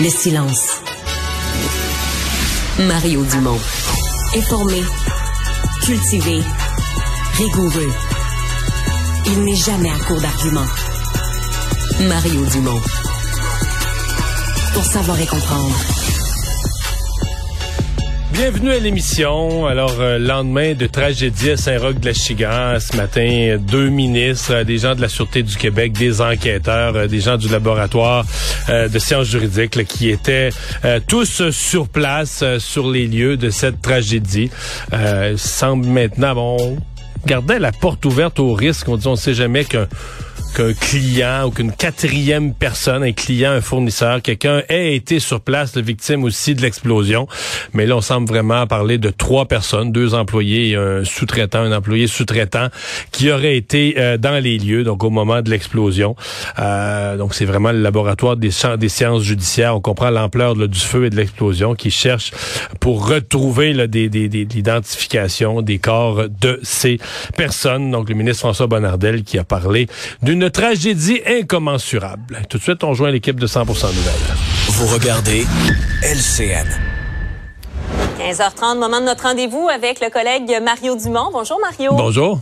le silence. Mario Dumont. Informé, cultivé, rigoureux. Il n'est jamais à court d'arguments. Mario Dumont. Pour savoir et comprendre. Bienvenue à l'émission. Alors, euh, lendemain de tragédie à Saint-Roch-de-la-Chigan, ce matin, deux ministres, euh, des gens de la Sûreté du Québec, des enquêteurs, euh, des gens du laboratoire de sciences juridiques qui étaient tous sur place, sur les lieux de cette tragédie. Semble maintenant, bon, gardait la porte ouverte au risque. On dit, on ne sait jamais qu'un qu'un client ou qu'une quatrième personne, un client, un fournisseur, quelqu'un ait été sur place, la victime aussi de l'explosion. Mais là, on semble vraiment parler de trois personnes, deux employés et un sous-traitant, un employé sous-traitant qui aurait été euh, dans les lieux, donc au moment de l'explosion. Euh, donc c'est vraiment le laboratoire des, des sciences judiciaires. On comprend l'ampleur du feu et de l'explosion qui cherche pour retrouver des, des, des- l'identification des corps de ces personnes. Donc le ministre François Bonnardel qui a parlé d'une tragédie incommensurable. Tout de suite, on joint l'équipe de 100% Nouvelles. Vous regardez LCN. 15h30, moment de notre rendez-vous avec le collègue Mario Dumont. Bonjour Mario. Bonjour.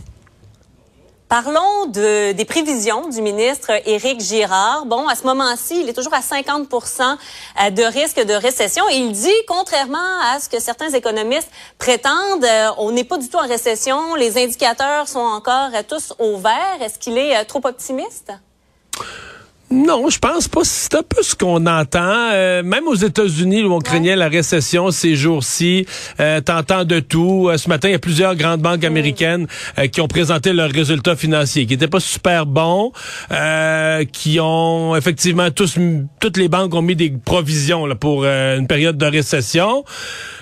Parlons de, des prévisions du ministre Éric Girard. Bon, à ce moment-ci, il est toujours à 50% euh, de risque de récession il dit, contrairement à ce que certains économistes prétendent, euh, on n'est pas du tout en récession. Les indicateurs sont encore euh, tous au vert. Est-ce qu'il est trop optimiste? Non, je pense pas. C'est un peu ce qu'on entend. Euh, même aux États-Unis, où on craignait la récession ces jours-ci, euh, t'entends de tout. Euh, ce matin, il y a plusieurs grandes banques américaines euh, qui ont présenté leurs résultats financiers, qui n'étaient pas super bons, euh, qui ont effectivement tous, toutes les banques ont mis des provisions là, pour euh, une période de récession.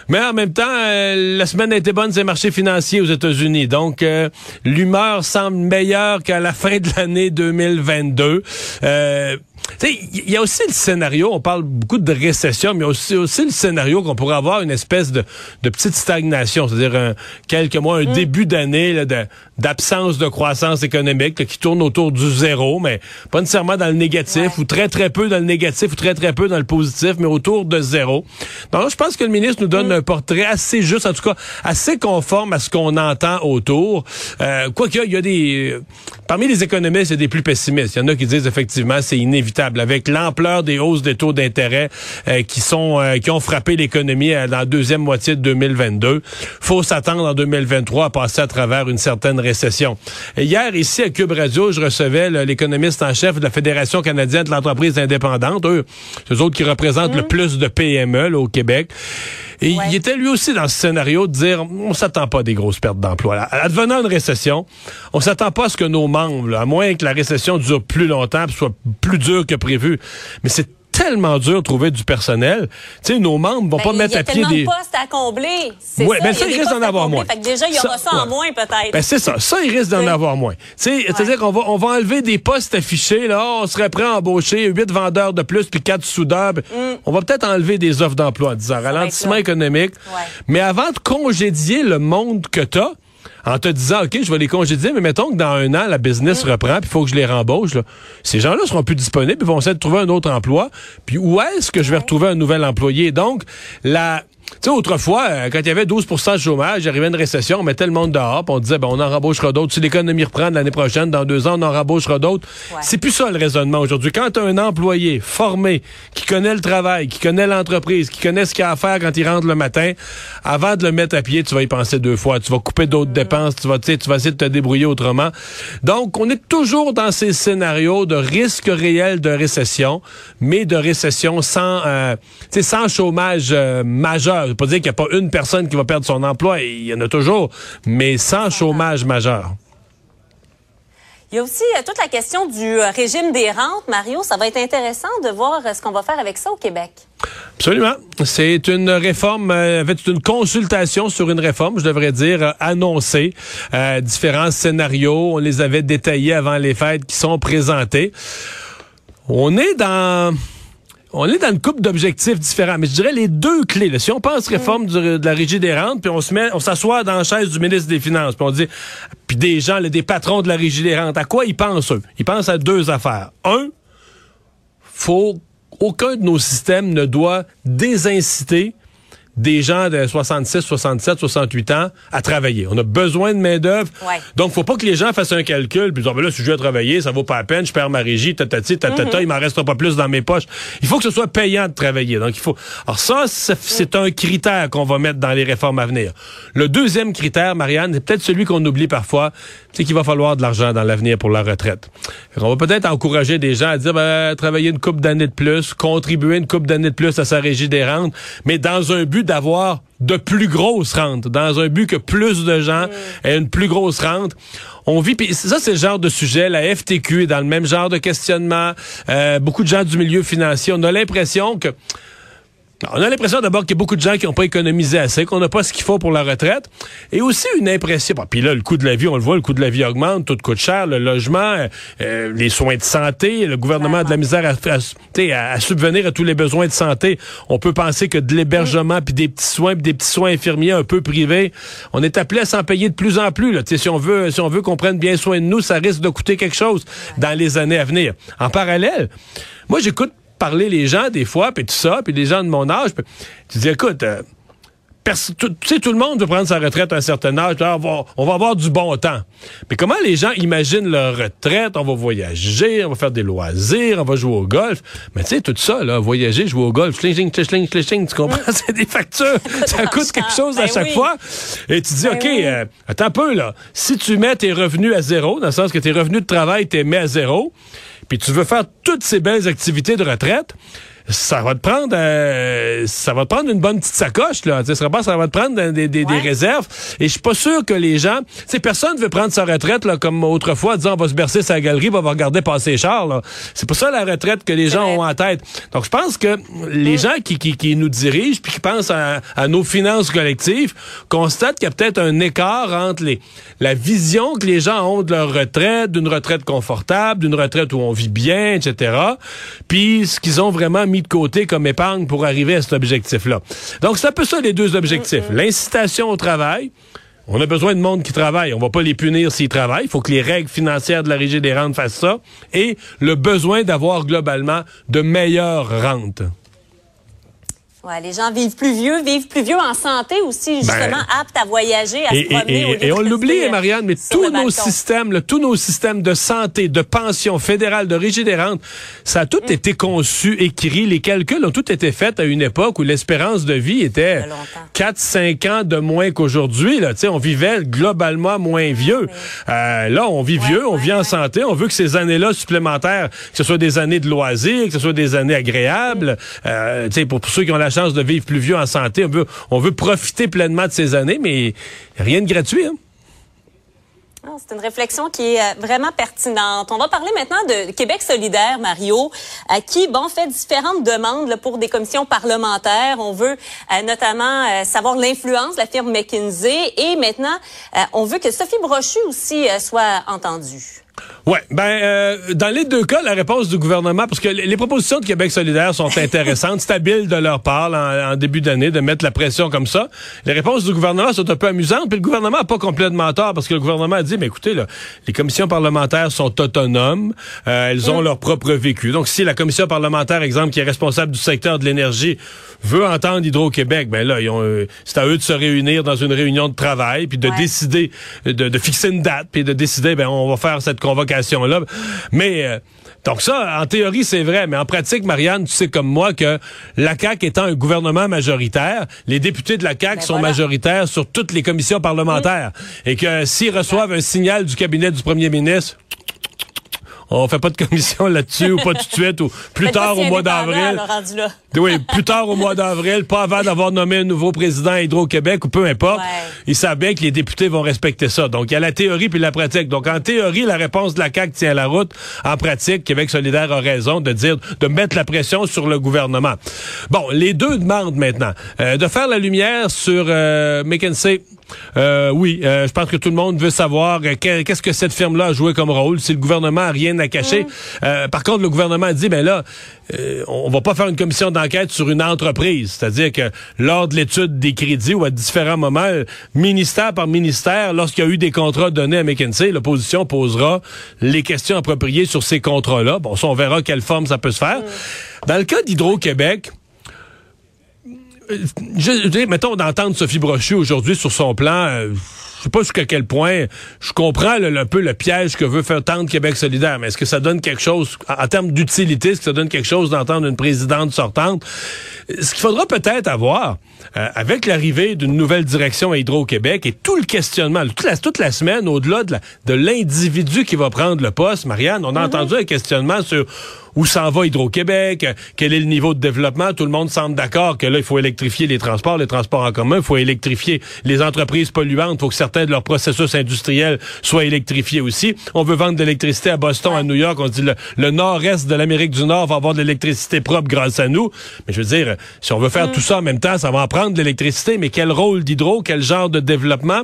Mais en même temps, euh, la semaine a été bonne, c'est le marché financier aux États-Unis. Donc, euh, l'humeur semble meilleure qu'à la fin de l'année 2022. Euh, tu sais, il y a aussi le scénario, on parle beaucoup de récession, mais il y a aussi, aussi le scénario qu'on pourrait avoir une espèce de, de petite stagnation, c'est-à-dire quelques mois, un début d'année là, de- d'absence de, croissance économique là, qui tourne autour du zéro, mais pas nécessairement dans le négatif, Ouais. ou très très peu dans le négatif, ou très très peu dans le positif, mais autour de zéro. Donc, je pense que le ministre nous donne un portrait assez juste, en tout cas assez conforme à ce qu'on entend autour. Euh, Quoique, il y a des... Parmi les économistes, il y a des plus pessimistes. Il y en a qui disent effectivement c'est inévitable. Avec l'ampleur des hausses des taux d'intérêt euh, qui sont euh, qui ont frappé l'économie euh, dans la deuxième moitié de 2022, faut s'attendre en 2023 à passer à travers une certaine récession. Et hier, ici à Cube Radio, je recevais l'économiste en chef de la Fédération canadienne de l'entreprise indépendante, eux, c'est eux autres qui représentent le plus de PME là, au Québec. Et Ouais. il était lui aussi dans ce scénario de dire on s'attend pas à des grosses pertes d'emploi. Advenant une récession, on s'attend pas à ce que nos membres, là, à moins que la récession dure plus longtemps, soit plus dure que prévu. Mais c'est tellement dur de trouver du personnel. Tu sais, nos membres vont Ben, pas mettre il y a à pied tellement des. de postes à combler. C'est Ouais, ça, ben il ça, il des risque d'en à avoir moins. Fait que déjà, il y aura ça, en ouais. moins, peut-être. Ben c'est ça. Ça, il risque d'en Oui. avoir moins. Tu sais, C'est-à-dire qu'on va, on va enlever des postes affichés. Là, on serait prêt à embaucher huit vendeurs de plus puis quatre soudeurs. Ben, On va peut-être enlever des offres d'emploi en disant ralentissement économique. Mais avant de congédier le monde que t'as, en te disant, OK, je vais les congédier, mais mettons que dans un an, la business reprend, puis il faut que je les rembauche. Là. Ces gens-là seront plus disponibles, ils vont essayer de trouver un autre emploi. Puis où est-ce que je vais retrouver un nouvel employé? Donc, la, sais, autrefois, euh, quand il y avait 12% de chômage, il arrivait une récession, on mettait le monde dehors, puis on disait, ben, on en rembauchera d'autres. Si l'économie reprend l'année prochaine, dans deux ans, on en rembauchera d'autres. C'est plus ça le raisonnement aujourd'hui. Quand tu as un employé formé, qui connaît le travail, qui connaît l'entreprise, qui connaît ce qu'il a à faire quand il rentre le matin, avant de le mettre à pied, tu vas y penser deux fois. Tu vas couper d'autres mm. dépenses, tu vas, tu vas essayer de te débrouiller autrement. Donc, on est toujours dans ces scénarios de risque réel de récession, mais de récession sans, euh, sans chômage euh, majeur. Je veux pas dire qu'il n'y a pas une personne qui va perdre son emploi, il y en a toujours, mais sans chômage majeur. Il y a aussi euh, toute la question du euh, régime des rentes. Mario, ça va être intéressant de voir ce qu'on va faire avec ça au Québec. Absolument. C'est une réforme, en fait, une consultation sur une réforme, je devrais dire, annoncée. différents scénarios, on les avait détaillés avant les fêtes qui sont présentés. On est dans on est dans une coupe d'objectifs différents, mais je dirais les deux clés. Si on pense réforme de la régie des rentes, puis on se met, on s'assoit dans la chaise du ministre des Finances, puis on dit, puis des gens, des patrons de la régie des rentes, à quoi ils pensent eux? Ils pensent à deux affaires. Un, faut aucun de nos systèmes ne doit désinciter des gens de 66, 67, 68 ans à travailler. On a besoin de main-d'œuvre. Ouais. Donc, faut pas que les gens fassent un calcul puis disent, oh, ben là, si je vais travailler, ça vaut pas la peine, je perds ma régie, tatati, tatata, mm -hmm. il m'en restera pas plus dans mes poches. Il faut que ce soit payant de travailler. Donc, il faut. Alors, ça, c'est un critère qu'on va mettre dans les réformes à venir. Le deuxième critère, Marianne, c'est peut-être celui qu'on oublie parfois, c'est qu'il va falloir de l'argent dans l'avenir pour la retraite. On va peut-être encourager des gens à dire, ben, travailler une coupe d'années de plus, contribuer une coupe d'années de plus à sa régie des rentes, mais dans un but d'avoir de plus grosses rentes, dans un but que plus de gens mm. aient une plus grosse rente. On vit, pis ça c'est le genre de sujet, la FTQ est dans le même genre de questionnement. Euh, beaucoup de gens du milieu financier, on a l'impression que on a l'impression d'abord qu'il y a beaucoup de gens qui n'ont pas économisé assez, qu'on n'a pas ce qu'il faut pour la retraite. Et aussi une impression. puis là, le coût de la vie, on le voit, le coût de la vie augmente, tout coûte cher, le logement, euh, euh, les soins de santé, le gouvernement a de la misère à, à, subvenir à tous les besoins de santé. On peut penser que de l'hébergement, puis des petits soins, puis des petits soins infirmiers un peu privés, on est appelé à s'en payer de plus en plus. Là. Si on veut, si on veut qu'on prenne bien soin de nous, ça risque de coûter quelque chose dans les années à venir. En parallèle, moi j'écoute parler les gens des fois, puis tout ça, puis les gens de mon âge, tu dis, écoute, euh, tu sais, tout le monde veut prendre sa retraite à un certain âge. on, va, on va avoir du bon temps. Mais comment les gens imaginent leur retraite? On va voyager, on va faire des loisirs, on va jouer au golf. Mais tu sais, tout ça, là, voyager, jouer au golf, schling, schling, schling, tu comprends? C'est des factures. ça coûte quelque chose à ben chaque fois. Et tu dis, ben OK, euh, attends un peu, là. Si tu mets tes revenus à zéro, dans le sens que tes revenus de travail, t'es mis à zéro, puis tu veux faire toutes ces belles activités de retraite, ça va te prendre euh, ça va te prendre une bonne petite sacoche là. Tu sais ça va te prendre des, des, des, réserves. Et je suis pas sûr que les gens c'est personne veut prendre sa retraite là comme autrefois disant on va se bercer sa galerie on va regarder passer les chars là. C'est pas ça la retraite que les gens ont en tête. Donc je pense que les mm. gens qui, qui, qui, nous dirigent puis qui pensent à, à nos finances collectives constatent qu'il y a peut-être un écart entre les la vision que les gens ont de leur retraite d'une retraite confortable d'une retraite où on vit bien etc puis ce qu'ils ont vraiment mis de côté comme épargne pour arriver à cet objectif-là. Donc, c'est un peu ça les deux objectifs. L'incitation au travail. On a besoin de monde qui travaille. On va pas les punir s'ils travaillent. Il faut que les règles financières de la Régie des rentes fassent ça. Et le besoin d'avoir globalement de meilleures rentes. Ouais, les gens vivent plus vieux, vivent plus vieux en santé aussi, justement, ben, aptes à voyager, à se promener. Et, et on l'oublie, Marianne, mais tous nos systèmes, tous nos systèmes de santé, de pension fédérale, de rentes, ça a tout mm. été conçu, écrit, les calculs ont tout été faits à une époque où l'espérance de vie était 4-5 ans de moins qu'aujourd'hui. Là, on vivait globalement moins vieux. Euh, là, on vit vieux, on vit en santé, on veut que ces années-là supplémentaires, que ce soit des années de loisirs, que ce soit des années agréables, mm. euh, pour, pour ceux qui ont la chance de vivre plus vieux en santé. On veut, on veut profiter pleinement de ces années, mais rien de gratuit. Hein? C'est une réflexion qui est euh, vraiment pertinente. On va parler maintenant de Québec solidaire, Mario, à qui bon fait différentes demandes pour des commissions parlementaires. On veut euh, notamment euh, savoir l'influence de la firme McKinsey et maintenant on veut que Sophie Brochu aussi soit entendue. Ouais, ben euh, dans les deux cas, la réponse du gouvernement, parce que les propositions de Québec solidaire sont intéressantes, stabiles de leur part en, début d'année de mettre la pression comme ça. Les réponses du gouvernement sont un peu amusantes, puis le gouvernement n'a pas complètement tort parce que le gouvernement a dit, mais écoutez, là, les commissions parlementaires sont autonomes, euh, elles ont leur propre vécu. Donc si la commission parlementaire, exemple, qui est responsable du secteur de l'énergie, veut entendre Hydro-Québec, ben là, euh, c'est à eux de se réunir dans une réunion de travail, puis de décider, de, de, fixer une date, puis de décider, ben on va faire cette convocation Mais euh, donc ça, en théorie, c'est vrai, mais en pratique, Marianne, tu sais comme moi que la CAC étant un gouvernement majoritaire, les députés de la CAC ben sont majoritaires sur toutes les commissions parlementaires, et que s'ils reçoivent un signal du cabinet du premier ministre, on fait pas de commission là-dessus ou pas tout de suite ou plus tard au mois d'avril. Oui, plus tard au mois d'avril, pas avant d'avoir nommé un nouveau président à Hydro-Québec ou peu importe. Ils savent bien que les députés vont respecter ça. Donc il y a la théorie puis la pratique. Donc en théorie, la réponse de la CAQ tient la route. En pratique, Québec solidaire a raison de dire de mettre la pression sur le gouvernement. Bon, les deux demandent maintenant euh, de faire la lumière sur euh, McKinsey euh, oui, euh, je pense que tout le monde veut savoir euh, qu'est-ce que cette firme-là a joué comme rôle, si le gouvernement a rien à cacher. Mm. par contre, le gouvernement a dit, ben là, on va pas faire une commission d'enquête sur une entreprise. C'est-à-dire que lors de l'étude des crédits ou à différents moments, ministère par ministère, lorsqu'il y a eu des contrats donnés à McKinsey, l'opposition posera les questions appropriées sur ces contrats-là. Bon, ça, on verra quelle forme ça peut se faire. Mm. Dans le cas d'Hydro-Québec, je, mettons d'entendre Sophie Brochu aujourd'hui sur son plan, euh, je sais pas jusqu'à quel point je comprends un peu le piège que veut faire tendre Québec solidaire, mais est-ce que ça donne quelque chose en, termes d'utilité, est-ce que ça donne quelque chose d'entendre une présidente sortante? Ce qu'il faudra peut-être avoir, euh, avec l'arrivée d'une nouvelle direction à Hydro-Québec et tout le questionnement, toute la, toute la semaine, au-delà de l'individu qui va prendre le poste, Marianne, on a mm-hmm. entendu un questionnement sur où s'en va Hydro-Québec, quel est le niveau de développement? Tout le monde semble d'accord que là, il faut électrifier les transports, les transports en commun, il faut électrifier les entreprises polluantes, il faut que certains de leurs processus industriels soient électrifiés aussi. On veut vendre de l'électricité à Boston, à New York. On dit le, le nord-est de l'Amérique du Nord va avoir de l'électricité propre grâce à nous. Mais je veux dire, si on veut faire mm. tout ça en même temps, ça va en prendre de l'électricité, mais quel rôle d'hydro, quel genre de développement?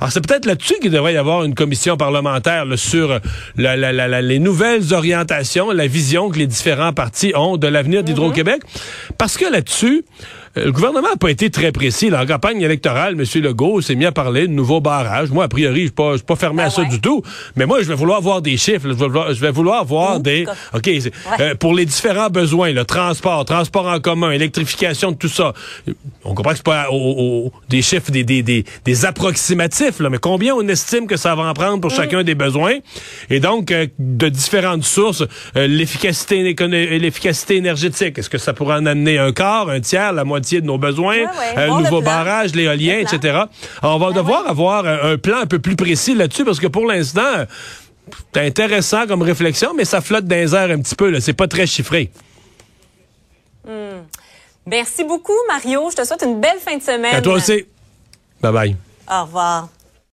Alors, c'est peut-être là-dessus qu'il devrait y avoir une commission parlementaire sur la, la, la, les nouvelles orientations, la vision que les différents partis ont de l'avenir d'Hydro-Québec. Parce que là-dessus, le gouvernement n'a pas été très précis. En campagne électorale, M. Legault s'est mis à parler de nouveaux barrages. Moi, a priori, je ne suis, pas fermé à ah ça du tout. Mais moi, je vais vouloir voir des chiffres. Je vais vouloir, voir des... OK, euh, pour les différents besoins, le transport, transport en commun, électrification, tout ça. On comprend que c'est pas des chiffres, des, des, des, approximatifs, là, mais combien on estime que ça va en prendre pour mm. chacun des besoins? Et donc, euh, de différentes sources, l'efficacité l'efficacité énergétique, est-ce que ça pourrait en amener un quart, un tiers, la moitié de nos besoins, un nouveau barrage, l'éolien, etc. on va devoir avoir un, plan un peu plus précis là-dessus parce que pour l'instant, c'est intéressant comme réflexion, mais ça flotte dans les airs un petit peu. C'est pas très chiffré. Hmm. Merci beaucoup, Mario. Je te souhaite une belle fin de semaine. À toi aussi. Bye bye. Au revoir.